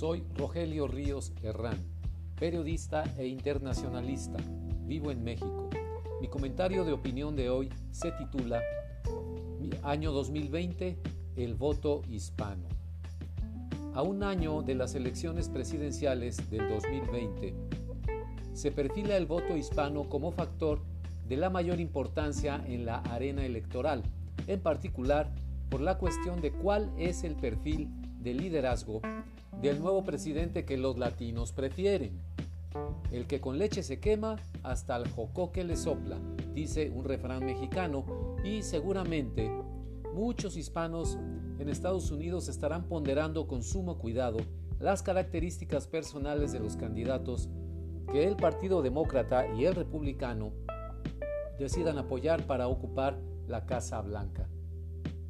Soy Rogelio Ríos Herrán, periodista e internacionalista. Vivo en México. Mi comentario de opinión de hoy se titula Año 2020, el voto hispano. A un año de las elecciones presidenciales del 2020, se perfila el voto hispano como factor de la mayor importancia en la arena electoral, en particular por la cuestión de cuál es el perfil de liderazgo del nuevo presidente que los latinos prefieren. El que con leche se quema, hasta el jocoque le sopla, dice un refrán mexicano, y seguramente muchos hispanos en Estados Unidos estarán ponderando con sumo cuidado las características personales de los candidatos que el Partido Demócrata y el Republicano decidan apoyar para ocupar la Casa Blanca.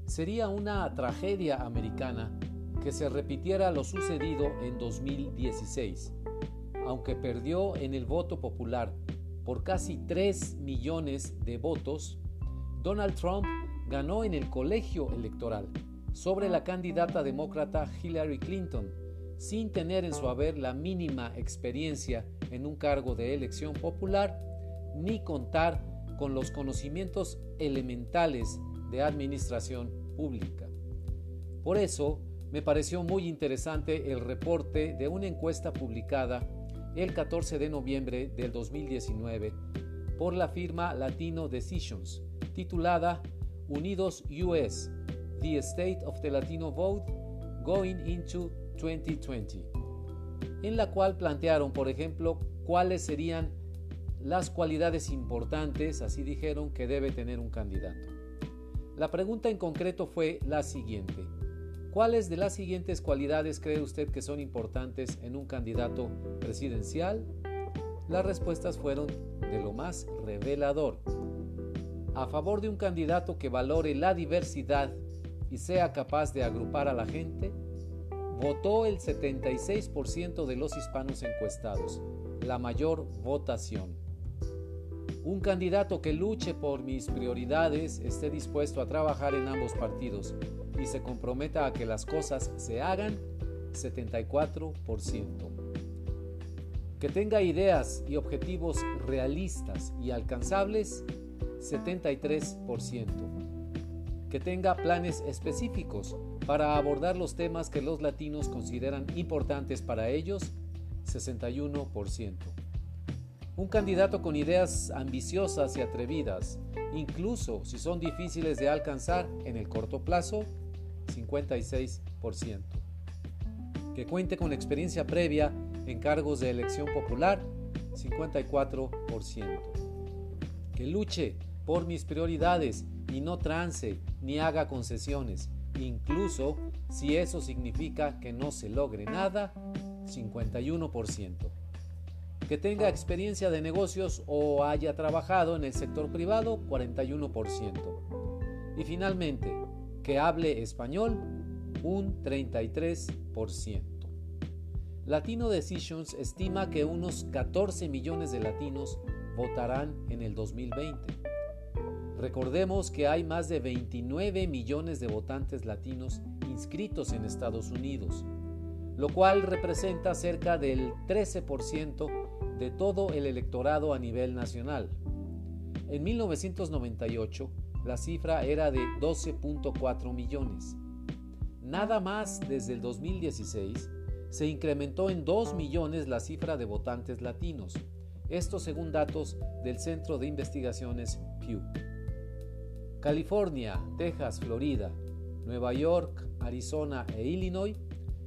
Sería una tragedia americana que se repitiera lo sucedido en 2016. Aunque perdió en el voto popular por casi 3 millones de votos, Donald Trump ganó en el colegio electoral sobre la candidata demócrata Hillary Clinton, sin tener en su haber la mínima experiencia en un cargo de elección popular, ni contar con los conocimientos elementales de administración pública. Por eso, me pareció muy interesante el reporte de una encuesta publicada el 14 de noviembre del 2019 por la firma Latino Decisions, titulada Unidos US, The State of the Latino Vote Going into 2020, en la cual plantearon, por ejemplo, cuáles serían las cualidades importantes, así dijeron, que debe tener un candidato. La pregunta en concreto fue la siguiente. ¿Cuáles de las siguientes cualidades cree usted que son importantes en un candidato presidencial? Las respuestas fueron de lo más revelador. A favor de un candidato que valore la diversidad y sea capaz de agrupar a la gente, votó el 76% de los hispanos encuestados, la mayor votación. Un candidato que luche por mis prioridades, esté dispuesto a trabajar en ambos partidos y se comprometa a que las cosas se hagan, 74%. Que tenga ideas y objetivos realistas y alcanzables, 73%. Que tenga planes específicos para abordar los temas que los latinos consideran importantes para ellos, 61%. Un candidato con ideas ambiciosas y atrevidas, incluso si son difíciles de alcanzar en el corto plazo, 56%. Que cuente con experiencia previa en cargos de elección popular, 54%. Que luche por mis prioridades y no trance ni haga concesiones, incluso si eso significa que no se logre nada, 51%. Que tenga experiencia de negocios o haya trabajado en el sector privado, 41%. Y finalmente, que hable español, un 33%. Latino Decisions estima que unos 14 millones de latinos votarán en el 2020. Recordemos que hay más de 29 millones de votantes latinos inscritos en Estados Unidos, lo cual representa cerca del 13% de todo el electorado a nivel nacional. En 1998, la cifra era de 12.4 millones. Nada más desde el 2016 se incrementó en 2 millones la cifra de votantes latinos, esto según datos del Centro de Investigaciones Pew. California, Texas, Florida, Nueva York, Arizona e Illinois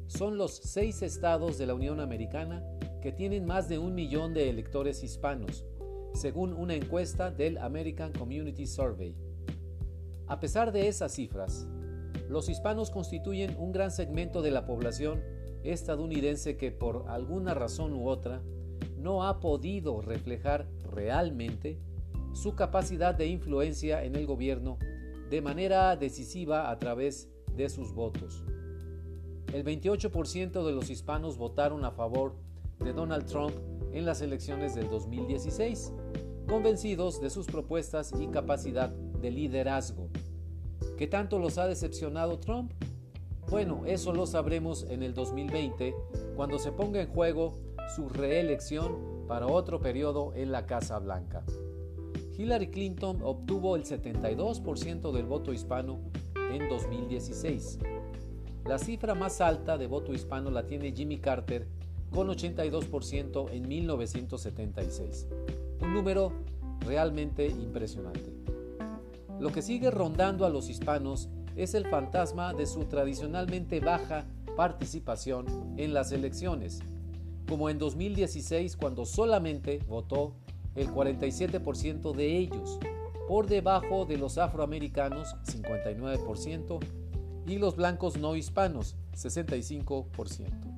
son los seis estados de la Unión Americana que tienen más de un millón de electores hispanos, según una encuesta del American Community Survey. A pesar de esas cifras, los hispanos constituyen un gran segmento de la población estadounidense que por alguna razón u otra no ha podido reflejar realmente su capacidad de influencia en el gobierno de manera decisiva a través de sus votos. El 28% de los hispanos votaron a favor de Donald Trump en las elecciones del 2016, convencidos de sus propuestas y capacidad de liderazgo. ¿Qué tanto los ha decepcionado Trump? Bueno, eso lo sabremos en el 2020 cuando se ponga en juego su reelección para otro periodo en la Casa Blanca. Hillary Clinton obtuvo el 72% del voto hispano en 2016. La cifra más alta de voto hispano la tiene Jimmy Carter con 82% en 1976. Un número realmente impresionante. Lo que sigue rondando a los hispanos es el fantasma de su tradicionalmente baja participación en las elecciones, como en 2016 cuando solamente votó el 47% de ellos, por debajo de los afroamericanos 59% y los blancos no hispanos 65%.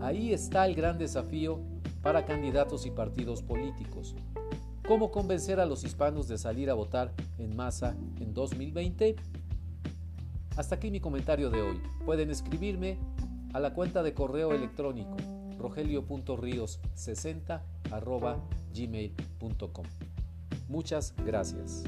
Ahí está el gran desafío para candidatos y partidos políticos. ¿Cómo convencer a los hispanos de salir a votar en masa en 2020? Hasta aquí mi comentario de hoy. Pueden escribirme a la cuenta de correo electrónico rogelio.rios60 gmail.com. Muchas gracias.